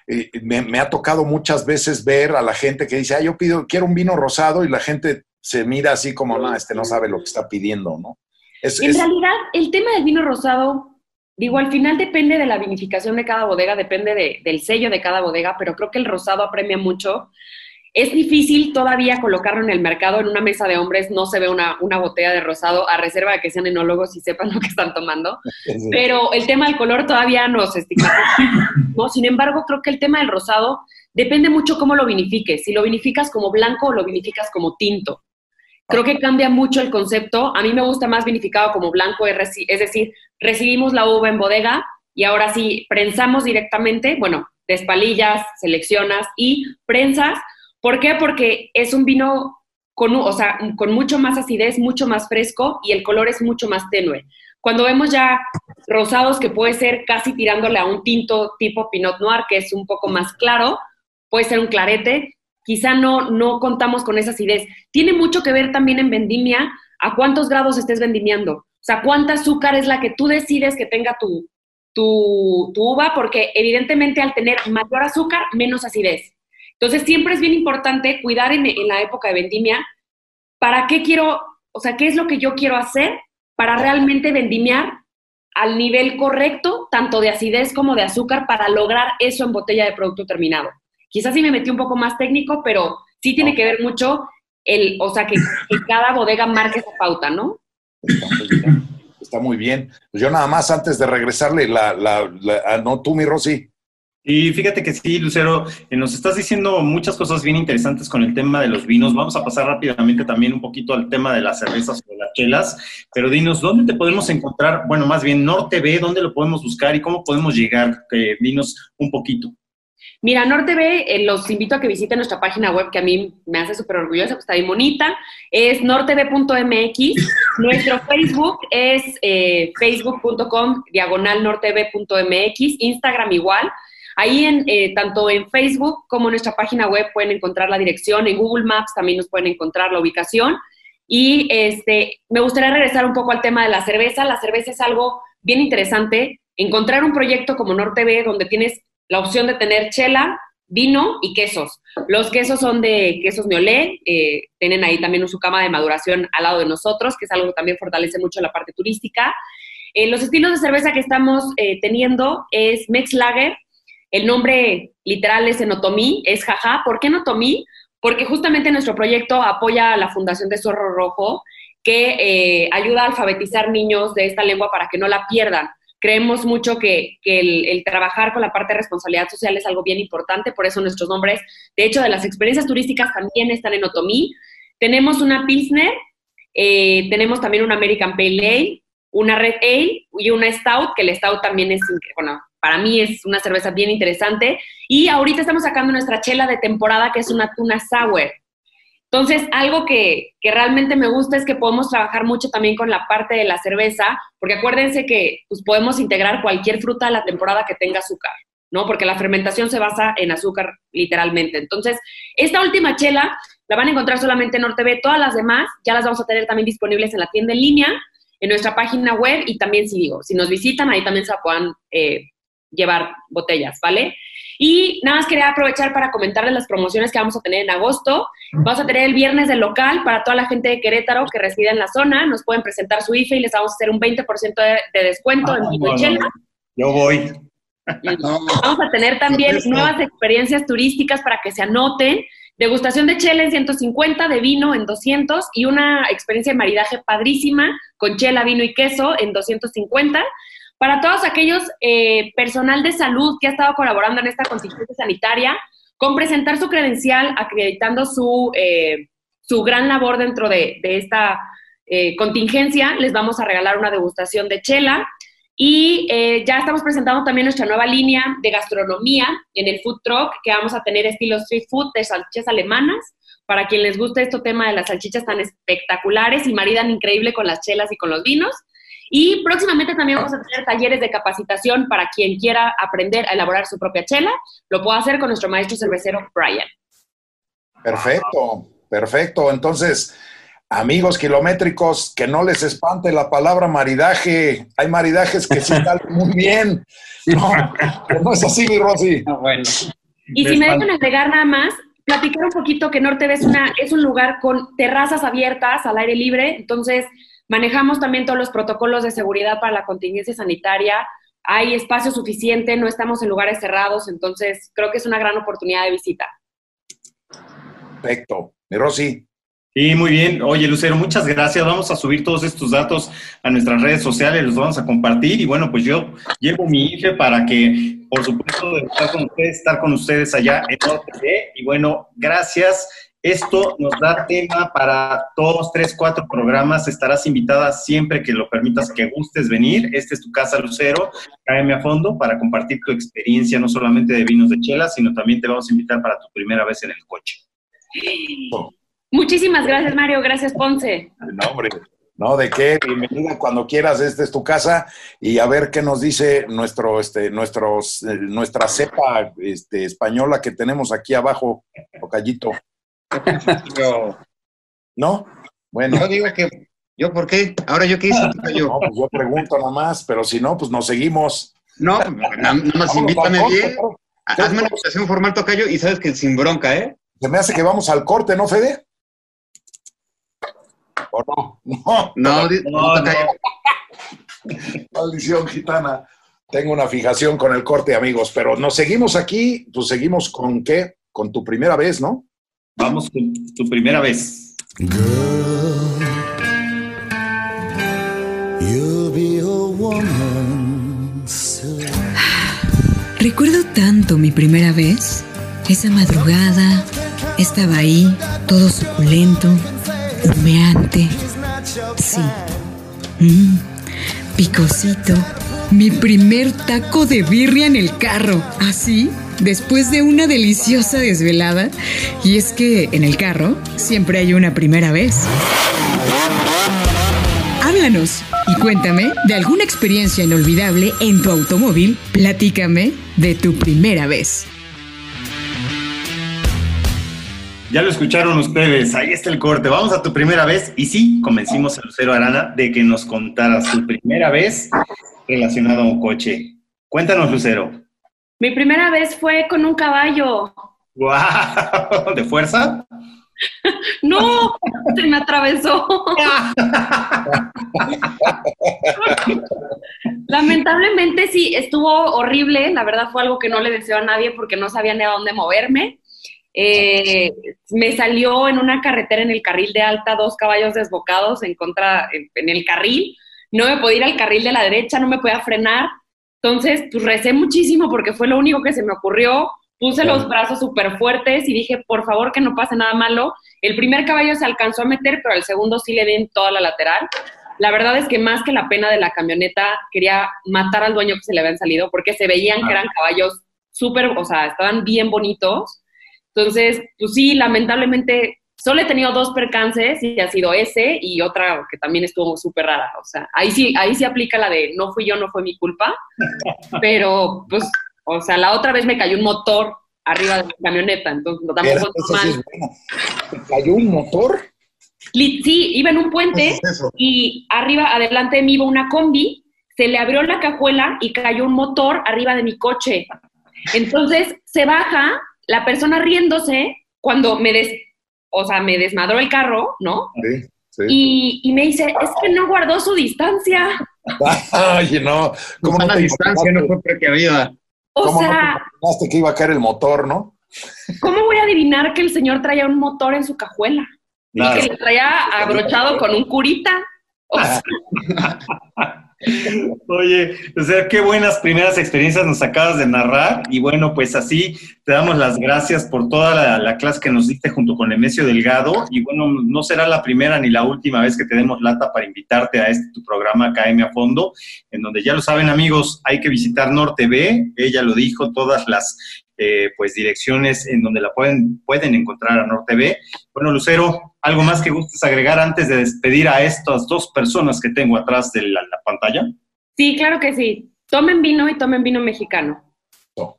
eh, me, ha tocado muchas veces ver a la gente que dice, ah, yo pido, quiero un vino rosado y la gente se mira así como, no, este no sabe lo que está pidiendo, ¿no? en realidad, el tema del vino rosado Digo, al final depende de la vinificación de cada bodega, depende del sello de cada bodega, pero creo que el rosado apremia mucho. Es difícil todavía colocarlo en el mercado, en una mesa de hombres no se ve una, una botella de rosado, a reserva de que sean enólogos y sepan lo que están tomando. Pero el tema del color todavía no se estigmatiza. ¿no? Sin embargo, creo que el tema del rosado depende mucho cómo lo vinifiques. Si lo vinificas como blanco o lo vinificas como tinto. Creo que cambia mucho el concepto. A mí me gusta más vinificado como blanco, es decir, recibimos la uva en bodega y ahora sí, prensamos directamente, bueno, despalillas, seleccionas y prensas. ¿Por qué? Porque es un vino con, o sea, con mucho más acidez, mucho más fresco y el color es mucho más tenue. Cuando vemos ya rosados que puede ser casi tirándole a un tinto tipo Pinot Noir, que es un poco más claro, puede ser un clarete, quizá no, no contamos con esa acidez. Tiene mucho que ver también en vendimia a cuántos grados estés vendimiando. O sea, cuánta azúcar es la que tú decides que tenga tu, tu, uva, porque evidentemente al tener mayor azúcar, menos acidez. Entonces, siempre es bien importante cuidar en, en la época de vendimia para qué quiero, o sea, qué es lo que yo quiero hacer para realmente vendimiar al nivel correcto, tanto de acidez como de azúcar, para lograr eso en botella de producto terminado. Quizás sí me metí un poco más técnico, pero sí tiene que ver mucho el, o sea, que, cada bodega marque esa pauta, ¿no? Está muy bien. Pues yo nada más antes de regresarle la, la, ah, no tú, mi Rosy. Y fíjate que sí, Lucero, eh, nos estás diciendo muchas cosas bien interesantes con el tema de los vinos. Vamos a pasar rápidamente también un poquito al tema de las cervezas o las chelas, pero dinos, ¿dónde te podemos encontrar? Bueno, más bien, Norte B, ¿dónde lo podemos buscar y cómo podemos llegar? Eh, dinos un poquito. Mira, Norte B, eh, los invito a que visiten nuestra página web que a mí me hace súper orgullosa, pues está bien bonita. Es norteb.mx. Nuestro Facebook es eh, facebook.com diagonal norteb.mx. Instagram igual. Ahí en, eh, tanto en Facebook como en nuestra página web pueden encontrar la dirección. En Google Maps también nos pueden encontrar la ubicación. Y este, me gustaría regresar un poco al tema de la cerveza. La cerveza es algo bien interesante. Encontrar un proyecto como Norte B donde tienes la opción de tener chela, vino y quesos. Los quesos son de quesos Neolé, eh, tienen ahí también su cama de maduración al lado de nosotros, que es algo que también fortalece mucho la parte turística. Eh, los estilos de cerveza que estamos teniendo es Mex Lager, el nombre literal es Enotomí, es jaja. ¿Por qué Enotomí? Porque justamente nuestro proyecto apoya a la Fundación de Zorro Rojo, que ayuda a alfabetizar niños de esta lengua para que no la pierdan creemos mucho que, el, trabajar con la parte de responsabilidad social es algo bien importante, por eso nuestros nombres, de hecho, de las experiencias turísticas también están en Otomí. Tenemos una Pilsner, eh, tenemos también una American Pale Ale, una Red Ale y una Stout, que el Stout también es, bueno, para mí es una cerveza bien interesante. Y ahorita estamos sacando nuestra chela de temporada, que es una tuna sour. Entonces, algo que, realmente me gusta es que podemos trabajar mucho también con la parte de la cerveza, porque acuérdense que pues, podemos integrar cualquier fruta a la temporada que tenga azúcar, ¿no? Porque la fermentación se basa en azúcar, literalmente. Entonces, esta última chela la van a encontrar solamente en Norte todas las demás ya las vamos a tener también disponibles en la tienda en línea, en nuestra página web y también, si digo, si nos visitan, ahí también se puedan eh, llevar botellas, ¿vale? Y nada más quería aprovechar para comentarles las promociones que vamos a tener en agosto. Vamos a tener el viernes del local para toda la gente de Querétaro que reside en la zona. Nos pueden presentar su IFE y les vamos a hacer un 20% de, descuento en ah, Yo voy. Vamos a tener también nuevas experiencias turísticas para que se anoten. Degustación de chela en 150, de vino en 200 y una experiencia de maridaje padrísima con chela, vino y queso en 250. Para todos aquellos eh, personal de salud que ha estado colaborando en esta contingencia sanitaria, con presentar su credencial acreditando su, eh, su gran labor dentro de, esta eh, contingencia, les vamos a regalar una degustación de chela. Y ya estamos presentando también nuestra nueva línea de gastronomía en el food truck, que vamos a tener estilo street food de salchichas alemanas. Para quien les guste este tema de las salchichas tan espectaculares y maridan increíble con las chelas y con los vinos. Y próximamente también vamos a tener talleres de capacitación para quien quiera aprender a elaborar su propia chela. Lo puedo hacer con nuestro maestro cervecero Brian. Perfecto, perfecto. Entonces, amigos kilométricos, que no les espante la palabra maridaje. Hay maridajes que sí están muy bien. No, no es así, mi Rosy. Ah, bueno. Y si me dejan agregar nada más, platicar un poquito que Norte es, una, es un lugar con terrazas abiertas al aire libre, entonces manejamos también todos los protocolos de seguridad para la contingencia sanitaria, hay espacio suficiente, no estamos en lugares cerrados, entonces creo que es una gran oportunidad de visita. Perfecto. Mi Rosy. Sí, muy bien. Oye, Lucero, muchas gracias. Vamos a subir todos estos datos a nuestras redes sociales, los vamos a compartir. Y bueno, pues yo llevo mi IFE para que, por supuesto, estar con ustedes, estar con ustedes allá en OTV. Y bueno, gracias. Esto nos da tema para dos, tres, cuatro programas. Estarás invitada siempre que lo permitas, que gustes venir. Esta es tu casa, Lucero. Cáeme a fondo para compartir tu experiencia, no solamente de vinos de chela, sino también te vamos a invitar para tu primera vez en el coche. Muchísimas gracias, Mario. Gracias, Ponce. No, hombre. No, de qué, bienvenida cuando quieras, esta es tu casa y a ver qué nos dice nuestro, este, nuestros, eh, nuestra cepa este, española que tenemos aquí abajo, Tocallito. ¿No? Bueno. Yo digo que, ¿yo por qué? Ahora yo qué hice, yo. No, pues yo pregunto nada más, pero si no, pues nos seguimos. No, nada más invítame bien. Hazme una votación formal, Tocayo, y sabes que sin bronca, ¿eh? Se me hace que vamos al corte, ¿no, Fede? ¿O no? No, no, no, no. Maldición gitana. Tengo una fijación con el corte, amigos, pero nos seguimos aquí, pues seguimos con qué? Con tu primera vez, ¿no? Vamos con tu primera vez. Recuerdo tanto mi primera vez, esa madrugada, estaba ahí, todo suculento, humeante. Sí. Mm, picosito. Mi primer taco de birria en el carro. Así, después de una deliciosa desvelada. Y es que en el carro siempre hay una primera vez. Háblanos y cuéntame de alguna experiencia inolvidable en tu automóvil. Platícame de tu primera vez. Ya lo escucharon ustedes, ahí está el corte. Vamos a tu primera vez. Y sí, convencimos a Lucero Arana de que nos contara su primera vez relacionado a un coche. Cuéntanos, Lucero. Mi primera vez fue con un caballo. ¡Guau! ¿De fuerza? no, se me atravesó. Lamentablemente sí, estuvo horrible. La verdad fue algo que no le deseo a nadie porque no sabía ni a dónde moverme. Eh, me salió en una carretera en el carril de alta dos caballos desbocados en contra, en, el carril. No me podía ir al carril de la derecha, no me podía frenar. Entonces, pues recé muchísimo porque fue lo único que se me ocurrió. Puse los brazos súper fuertes y dije, por favor, que no pase nada malo. El primer caballo se alcanzó a meter, pero al segundo sí le di en toda la lateral. La verdad es que más que la pena de la camioneta, quería matar al dueño que se le habían salido porque se veían que eran caballos súper, o sea, estaban bien bonitos entonces, pues sí, lamentablemente solo he tenido dos percances y ha sido ese y otra que también estuvo súper rara. O sea, ahí sí, ahí sí aplica la de no fui yo, no fue mi culpa. Pero, pues, o sea, la otra vez me cayó un motor arriba de la camioneta, entonces tampoco es mal. cayó un motor? Sí, iba en un puente y arriba, adelante de mí iba una combi, se le abrió la cajuela y cayó un motor arriba de mi coche. Entonces se baja la persona riéndose cuando me des, o sea, me desmadró el carro, ¿no? Sí, sí. Y, y, me dice, es que no guardó su distancia. Ay, no. ¿Cómo no, la distancia no fue precavida? O ¿Cómo sea, no te que iba a caer el motor, ¿no? ¿Cómo voy a adivinar que el señor traía un motor en su cajuela? Y que lo traía abrochado con un curita. O sea, Oye, o sea, qué buenas primeras experiencias nos acabas de narrar. Y bueno, pues así te damos las gracias por toda la, clase que nos diste junto con Emesio Delgado. Y bueno, no será la primera ni la última vez que te demos lata para invitarte a este tu programa KM a fondo, en donde ya lo saben amigos, hay que visitar Norte B. Ella lo dijo, todas las eh, pues direcciones en donde la pueden, pueden encontrar a NorTV. Bueno, Lucero, ¿algo más que gustes agregar antes de despedir a estas dos personas que tengo atrás de la, pantalla? Sí, claro que sí. Tomen vino y tomen vino mexicano.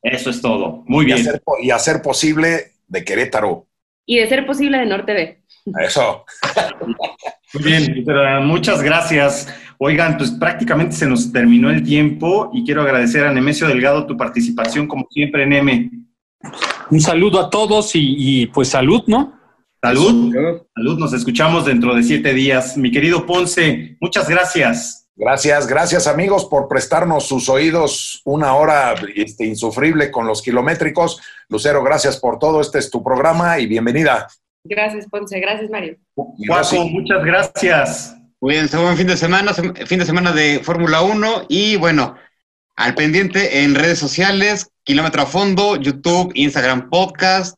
Eso es todo. Muy bien. y hacer posible de Querétaro. Y de ser posible de NorTV. Eso. Muy bien, muchas gracias. Oigan, pues prácticamente se nos terminó el tiempo y quiero agradecer a Nemesio Delgado tu participación, como siempre, Neme. Un saludo a todos y, pues salud, ¿no? Salud, salud, nos escuchamos dentro de siete días. Mi querido Ponce, muchas gracias. Gracias, gracias amigos por prestarnos sus oídos una hora este, insufrible con los kilométricos. Lucero, gracias por todo. Este es tu programa y bienvenida. Gracias, Ponce. Gracias, Mario. Juaco, muchas gracias. Cuídense, buen fin de semana, fin de semana de Fórmula 1 y bueno, al pendiente en redes sociales, Kilómetro a Fondo, YouTube, Instagram Podcast,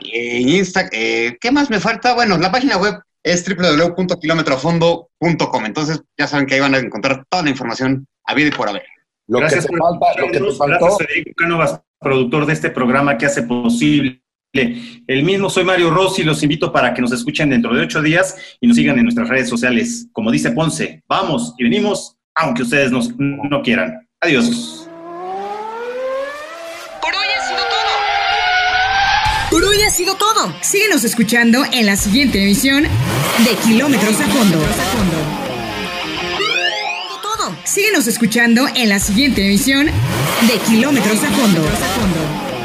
eh, Insta, eh, ¿qué más me falta? Bueno, la página web es www.kilometroafondo.com, entonces ya saben que ahí van a encontrar toda la información a vida y por haber. Lo que te falta, lo que te faltó. Gracias, Federico Cánovas, productor de este programa que hace posible el mismo soy Mario Rossi, los invito para que nos escuchen dentro de ocho días y nos sigan en nuestras redes sociales. Como dice Ponce, vamos y venimos, aunque ustedes nos, no quieran. Adiós. Sido todo. Síguenos escuchando en la siguiente emisión de Kilómetros a Fondo. Síguenos escuchando en la siguiente emisión de Kilómetros a Fondo.